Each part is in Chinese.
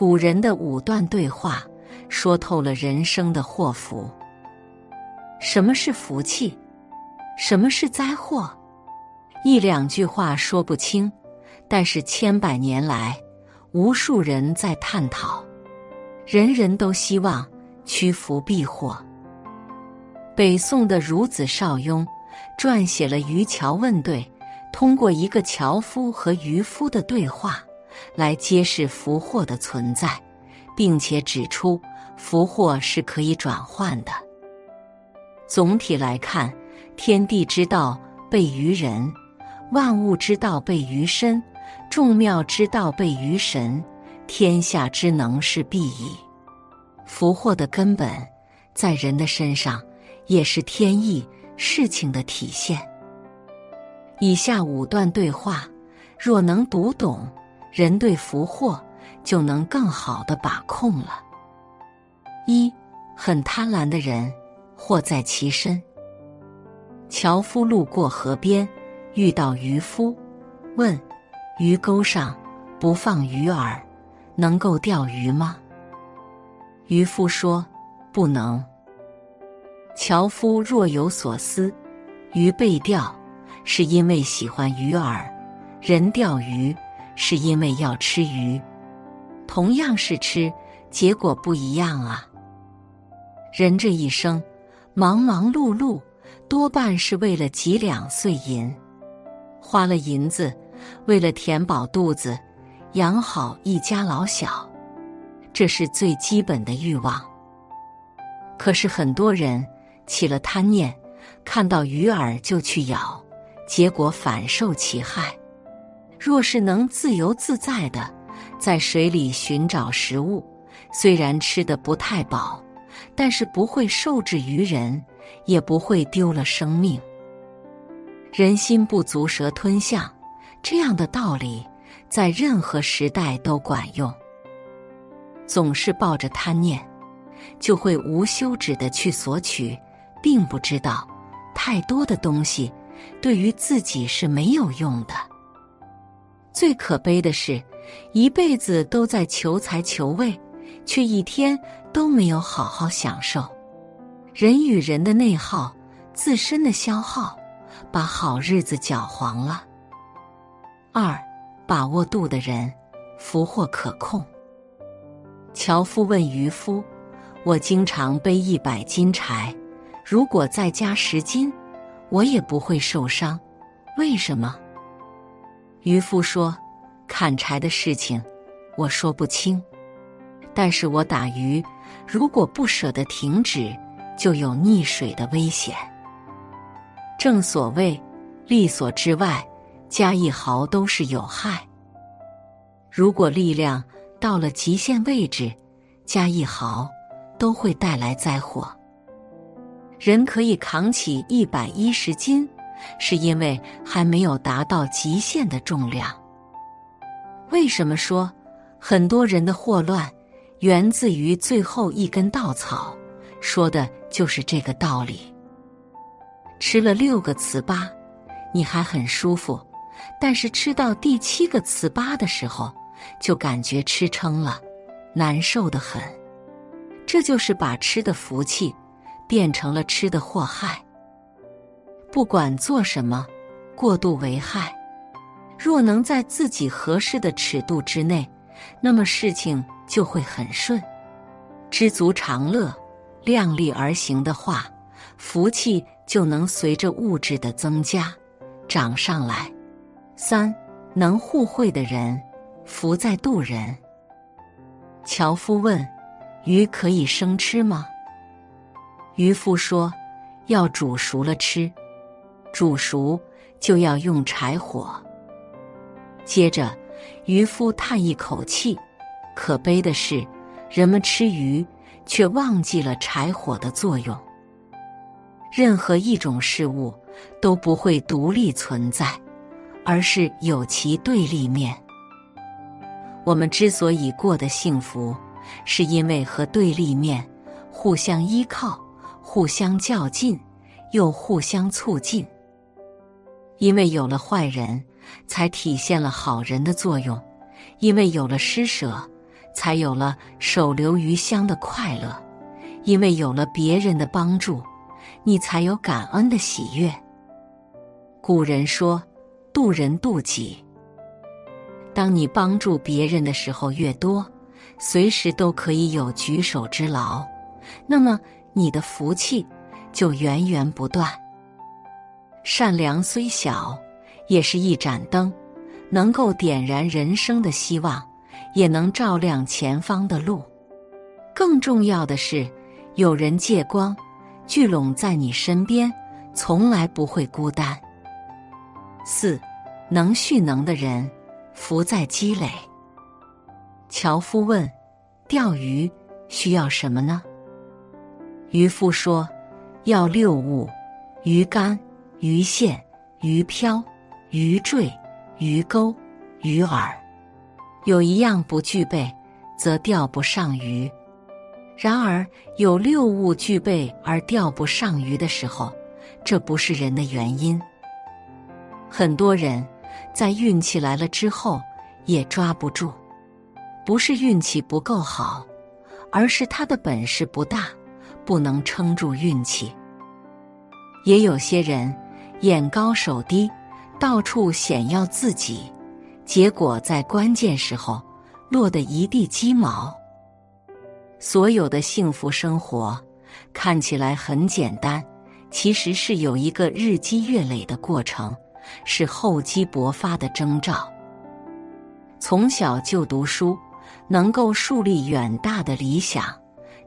古人的五段对话，说透了人生的祸福。什么是福气？什么是灾祸？一两句话说不清，但是千百年来，无数人在探讨，人人都希望趋福避祸。北宋的孺子邵雍撰写了《渔樵问对》，通过一个樵夫和渔夫的对话，来揭示福祸的存在，并且指出福祸是可以转换的。总体来看，天地之道备于人。万物之道备于身，众妙之道备于神，天下之能事必矣。福祸的根本在人的身上，也是天意事情的体现。以下五段对话，若能读懂，人对福祸就能更好的把控了。一很贪婪的人，祸在其身。樵夫路过河边。遇到渔夫，问：“鱼钩上不放鱼饵，能够钓鱼吗？”渔夫说：“不能。”樵夫若有所思：鱼被钓是因为喜欢鱼饵，人钓鱼是因为要吃鱼，同样是吃，结果不一样啊！人这一生忙忙碌碌，多半是为了几两碎银。花了银子，为了填饱肚子，养好一家老小，这是最基本的欲望。可是很多人起了贪念，看到鱼饵就去咬，结果反受其害。若是能自由自在的在水里寻找食物，虽然吃的不太饱，但是不会受制于人，也不会丢了生命。人心不足蛇吞象，这样的道理在任何时代都管用。总是抱着贪念，就会无休止的去索取，并不知道太多的东西对于自己是没有用的。最可悲的是，一辈子都在求财求位，却一天都没有好好享受。人与人的内耗，自身的消耗。把好日子搅黄了。二，把握度的人，福祸可控。樵夫问渔夫：“我经常背一百斤柴，如果再加十斤，我也不会受伤，为什么？”渔夫说：“砍柴的事情，我说不清，但是我打鱼，如果不舍得停止，就有溺水的危险。”正所谓，力所之外，加一毫都是有害。如果力量到了极限位置，加一毫都会带来灾祸。人可以扛起一百一十斤，是因为还没有达到极限的重量。为什么说很多人的祸乱源自于最后一根稻草？说的就是这个道理。吃了六个糍粑，你还很舒服，但是吃到第七个糍粑的时候，就感觉吃撑了，难受的很。这就是把吃的福气变成了吃的祸害。不管做什么，过度为害。若能在自己合适的尺度之内，那么事情就会很顺。知足常乐，量力而行的话，福气。就能随着物质的增加涨上来。三能互惠的人，福在渡人。樵夫问：“鱼可以生吃吗？”渔夫说：“要煮熟了吃，煮熟就要用柴火。”接着，渔夫叹一口气：“可悲的是，人们吃鱼却忘记了柴火的作用。”任何一种事物都不会独立存在，而是有其对立面。我们之所以过得幸福，是因为和对立面互相依靠、互相较劲，又互相促进。因为有了坏人，才体现了好人的作用；因为有了施舍，才有了手留余香的快乐。因为有了别人的帮助，你才有感恩的喜悦。古人说：“渡人渡己。”当你帮助别人的时候越多，随时都可以有举手之劳，那么你的福气就源源不断。善良虽小，也是一盏灯，能够点燃人生的希望，也能照亮前方的路。更重要的是，有人借光，聚拢在你身边，从来不会孤单。四，能蓄能的人，福在积累。樵夫问：“钓鱼需要什么呢？”渔夫说：“要六物：鱼竿。”鱼线、鱼漂、鱼坠、鱼钩、鱼饵，有一样不具备，则钓不上鱼。然而有六物具备而钓不上鱼的时候，这不是人的原因。很多人在运气来了之后也抓不住，不是运气不够好，而是他的本事不大，不能撑住运气。也有些人。眼高手低，到处显耀自己，结果在关键时候落得一地鸡毛。所有的幸福生活看起来很简单，其实是有一个日积月累的过程，是厚积薄发的征兆。从小就读书，能够树立远大的理想；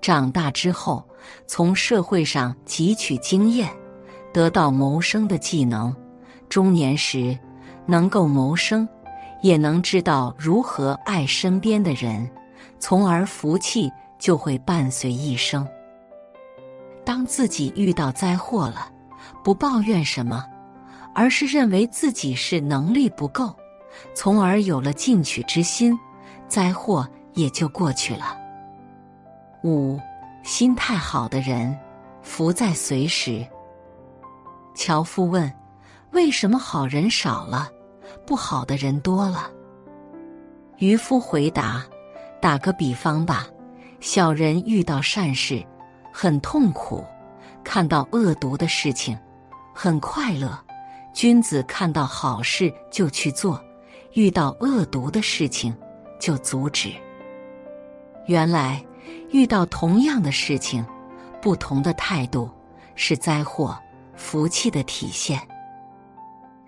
长大之后，从社会上汲取经验。得到谋生的技能，中年时能够谋生，也能知道如何爱身边的人，从而福气就会伴随一生。当自己遇到灾祸了，不抱怨什么，而是认为自己是能力不够，从而有了进取之心，灾祸也就过去了。五，心态好的人，福在随时。樵夫问：“为什么好人少了，不好的人多了？”渔夫回答：“打个比方吧，小人遇到善事，很痛苦；看到恶毒的事情，很快乐。君子看到好事就去做，遇到恶毒的事情就阻止。原来，遇到同样的事情，不同的态度是灾祸。”福气的体现，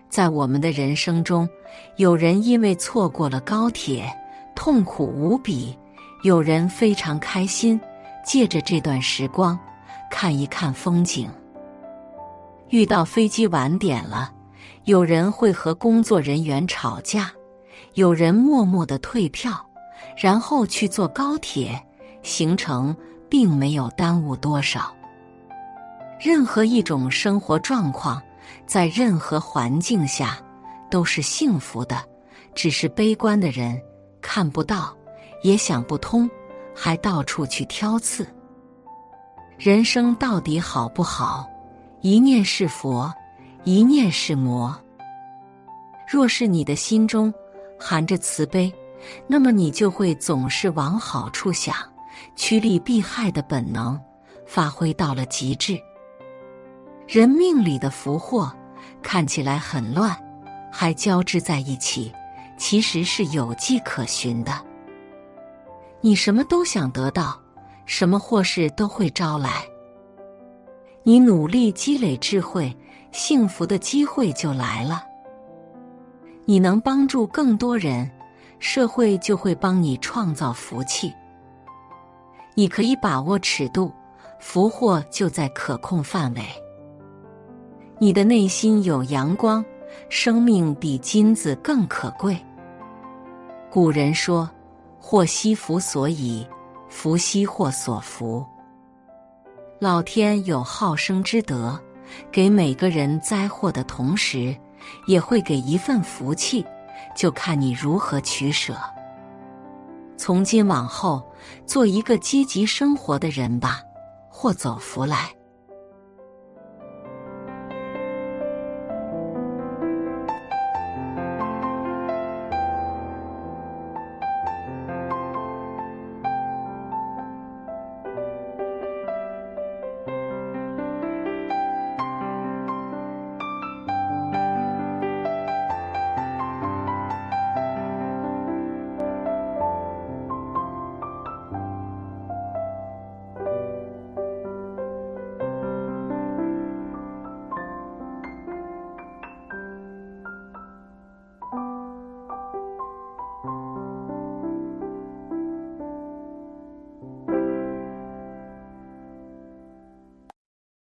在我们的人生中，有人因为错过了高铁，痛苦无比；有人非常开心，借着这段时光看一看风景。遇到飞机晚点了，有人会和工作人员吵架，有人默默的退票，然后去坐高铁，行程并没有耽误多少。任何一种生活状况，在任何环境下都是幸福的，只是悲观的人看不到，也想不通，还到处去挑刺。人生到底好不好？一念是佛，一念是魔。若是你的心中含着慈悲，那么你就会总是往好处想，趋利避害的本能发挥到了极致。人命里的福祸看起来很乱，还交织在一起，其实是有迹可循的。你什么都想得到，什么祸事都会招来。你努力积累智慧，幸福的机会就来了。你能帮助更多人，社会就会帮你创造福气。你可以把握尺度，福祸就在可控范围。你的内心有阳光，生命比金子更可贵。古人说：“祸兮福所倚，福兮祸所伏。”老天有好生之德，给每个人灾祸的同时，也会给一份福气，就看你如何取舍。从今往后，做一个积极生活的人吧，祸走福来。